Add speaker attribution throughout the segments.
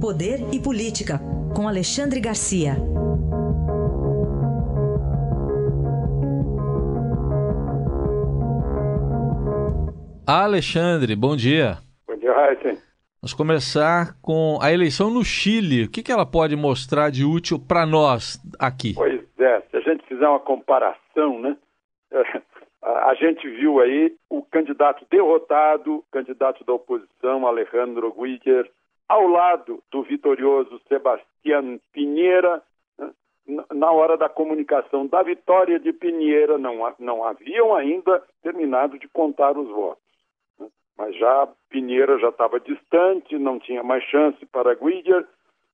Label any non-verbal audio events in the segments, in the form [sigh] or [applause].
Speaker 1: Poder e Política, com Alexandre Garcia.
Speaker 2: Alexandre, bom dia.
Speaker 3: Bom dia, Raíssen.
Speaker 2: Vamos começar com a eleição no Chile. O que, que ela pode mostrar de útil para nós aqui?
Speaker 3: Pois é, se a gente fizer uma comparação, né? [laughs] A gente viu aí o candidato derrotado, candidato da oposição, Alejandro Guiger, ao lado do vitorioso Sebastián Pinheira, né? na hora da comunicação da vitória de Pinheira, não, não haviam ainda terminado de contar os votos. Mas já Pinheira já estava distante, não tinha mais chance para Guidier,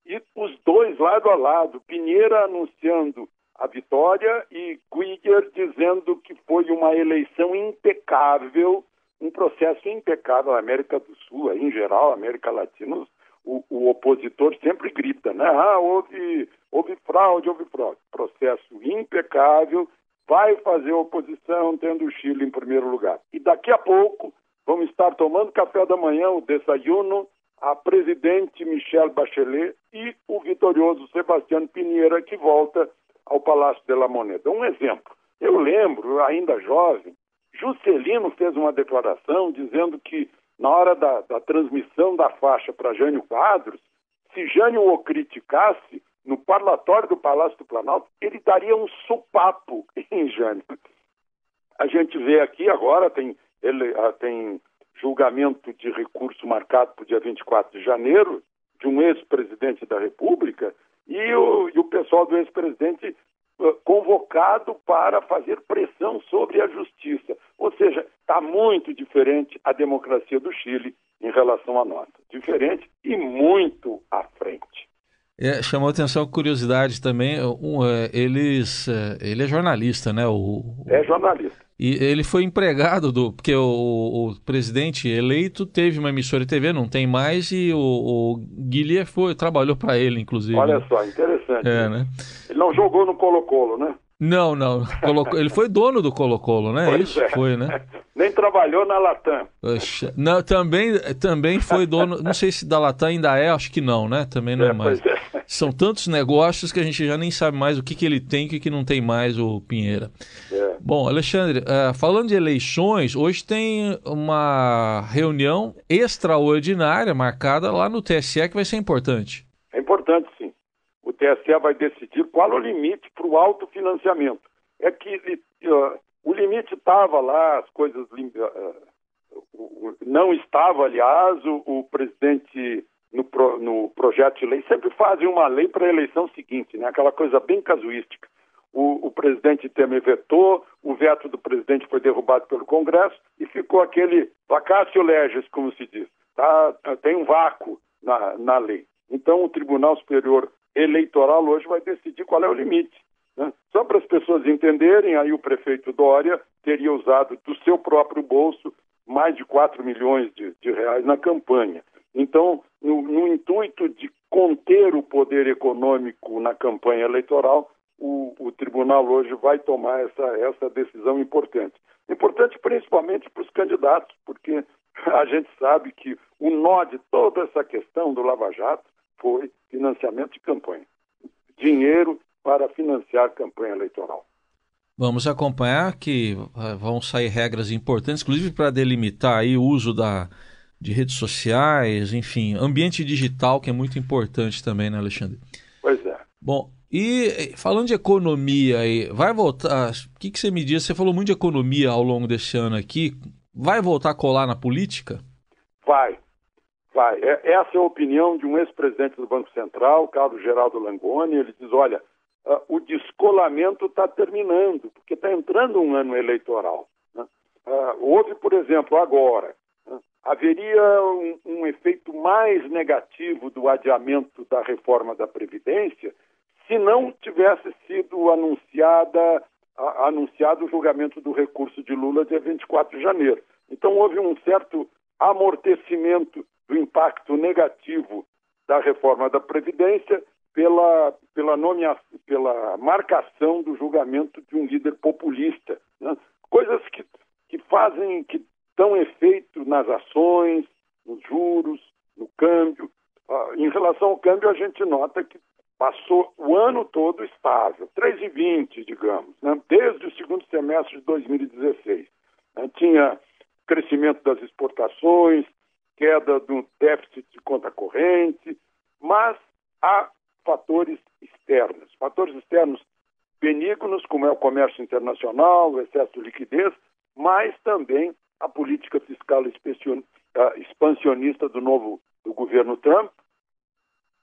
Speaker 3: e os dois lado a lado, Pinheira anunciando a vitória e Guidier dizendo que foi uma eleição impecável, um processo impecável. A América do Sul, em geral, a América Latina, o, o, opositor sempre grita, né? Ah, houve, houve fraude, houve fraude. Processo impecável, vai fazer oposição tendo o Chile em primeiro lugar. E daqui a pouco vão estar tomando café da manhã, o desayuno, a presidente Michelle Bachelet e o vitorioso Sebastião Pinheira, que volta ao Palácio de la Moneda. Um exemplo. Eu lembro, ainda jovem, Juscelino fez uma declaração dizendo que, na hora da, da transmissão da faixa para Jânio Quadros, se Jânio o criticasse, no parlatório do Palácio do Planalto, ele daria um supapo [laughs] em Jânio. A gente vê aqui agora, tem ele ah, tem julgamento de recurso marcado para o dia 24 de janeiro de um ex-presidente da República e o, e o pessoal do ex-presidente convocado para fazer pressão sobre a justiça. Ou seja, está muito diferente a democracia do Chile em relação à nossa. Diferente e muito à frente.
Speaker 2: É, chamou atenção curiosidade também. Um, é, eles, é, ele é jornalista, né? O,
Speaker 3: é jornalista.
Speaker 2: E ele foi empregado do. Porque o, o, presidente eleito teve uma emissora de TV, não tem mais, e o, o Guilherme foi, trabalhou para ele, inclusive.
Speaker 3: Olha né? só, interessante.
Speaker 2: É, né?
Speaker 3: Ele não jogou no Colo-Colo, né?
Speaker 2: Não, não. Ele foi dono do Colo-Colo, né?
Speaker 3: Pois
Speaker 2: Isso
Speaker 3: é.
Speaker 2: foi, né? [laughs]
Speaker 3: Nem trabalhou na Latam.
Speaker 2: Oxa. Não, também, também foi dono. Não sei se da Latam ainda é, acho que não, né? Também não é, é mais.
Speaker 3: É.
Speaker 2: São tantos negócios que a gente já nem sabe mais o que, que ele tem e o que, que não tem mais, o Pinheira. Bom, Alexandre, uh, falando de eleições, hoje tem uma reunião extraordinária marcada lá no TSE que vai ser importante.
Speaker 3: É importante, sim. O TSE vai decidir qual é o limite para o autofinanciamento. É que uh, o limite estava lá, as coisas. Uh, não estava, aliás, o, o presidente no, pro, no, projeto de lei sempre fazem uma lei para a eleição seguinte, né? aquela coisa bem casuística. O, o, presidente Temer vetou, o veto do presidente foi derrubado pelo Congresso e ficou aquele vacácio legis, como se diz. Tá? Tem um vácuo na, na lei. Então, o Tribunal Superior Eleitoral hoje vai decidir qual é o limite. Né? Só para as pessoas entenderem, aí o prefeito Dória teria usado do seu próprio bolso mais de 4 milhões de, de reais na campanha. Então, no, no, intuito de conter o poder econômico na campanha eleitoral, o, o, tribunal hoje vai tomar essa, essa decisão importante. Importante principalmente para os candidatos, porque a gente sabe que o nó de toda essa questão do Lava Jato foi financiamento de campanha. Dinheiro para financiar campanha eleitoral.
Speaker 2: Vamos acompanhar que eh, vão sair regras importantes, inclusive para delimitar aí o uso da, de redes sociais, enfim, ambiente digital que é muito importante também, né, Alexandre?
Speaker 3: Pois é.
Speaker 2: Bom, e falando de economia aí, vai voltar. O que, que você me diz? Você falou muito de economia ao longo desse ano aqui. Vai voltar a colar na política?
Speaker 3: Vai. Vai. Essa é a opinião de um ex-presidente do Banco Central, Carlos Geraldo Langoni. Ele diz: olha, uh, o descolamento está terminando, porque está entrando um ano eleitoral. Né? Uh, houve, por exemplo, agora, haveria um, um, efeito mais negativo do adiamento da reforma da Previdência se não tivesse sido anunciada, a, anunciado o julgamento do recurso de Lula dia 24 de janeiro. Então houve um certo amortecimento do impacto negativo da reforma da Previdência pela, pela, nomea, pela marcação do julgamento de um líder populista. Né? Coisas que, que fazem, que dão efeito nas ações, nos juros, no câmbio. Ah, em relação ao câmbio, a gente nota que passou o ano todo estável, 3,20, digamos, né? desde o segundo semestre de 2016. Né? Tinha crescimento das exportações, queda do déficit de conta corrente, mas há fatores externos. Fatores externos benignos, como é o comércio internacional, o excesso de liquidez, mas também a política fiscal expansionista do novo do governo Trump,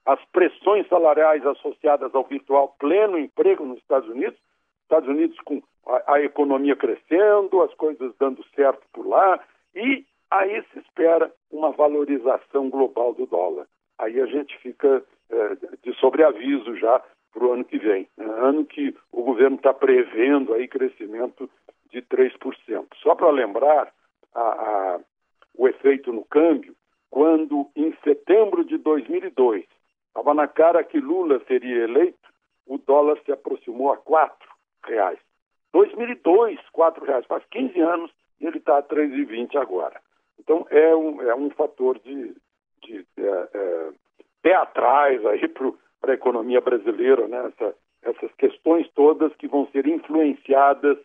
Speaker 3: as pressões salariais associadas ao virtual pleno emprego nos Estados Unidos, Estados Unidos com a, a economia crescendo, as coisas dando certo por lá, e aí se espera uma valorização global do dólar. Aí a gente fica é, de sobreaviso já para o ano que vem. Né? Ano que o governo está prevendo aí crescimento de 3%. Só para lembrar a, a, o efeito no câmbio, quando em setembro de 2002 estava na cara que Lula seria eleito, o dólar se aproximou a quatro reais. 2002, quatro reais, faz 15 anos e ele está a 3,20 agora. Então é um, é um fator de, de é, é, pé atrás aí para a economia brasileira, né? Essa, essas questões todas que vão ser influenciadas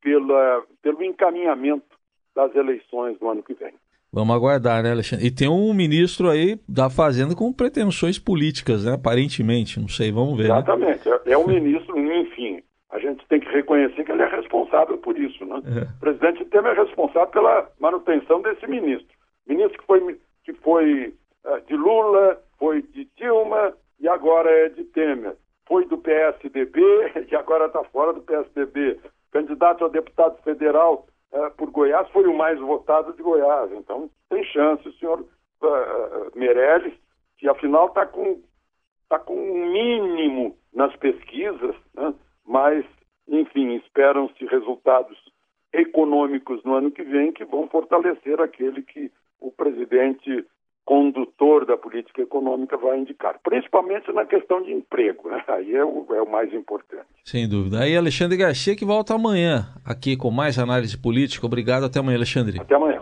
Speaker 3: pela, pelo encaminhamento das eleições do ano que vem.
Speaker 2: Vamos aguardar, né, Alexandre? E tem um ministro aí da Fazenda com pretensões políticas, né? Aparentemente, não sei, vamos ver.
Speaker 3: Né? Exatamente. Né? É, um ministro, enfim, a gente tem que reconhecer que ele é responsável por isso, né? É. O presidente Temer é responsável pela manutenção desse ministro. Ministro que foi, que foi uh, de Lula, foi de Dilma e agora é de Temer. Foi do PSDB [laughs] e agora está fora do PSDB. Candidato a deputado federal uh, por Goiás, foi o mais votado de Goiás. Então, tem chance o senhor uh, Meirelles, que afinal está com, tá com um mínimo nas pesquisas, né? mas, enfim, esperam-se resultados econômicos no ano que vem que vão fortalecer aquele que o presidente condutor da política econômica vai indicar, principalmente na questão de emprego, né? aí é o, é o mais importante.
Speaker 2: Sem dúvida. Aí Alexandre Garcia que volta amanhã aqui com mais análise política. Obrigado, até amanhã, Alexandre.
Speaker 3: Até amanhã.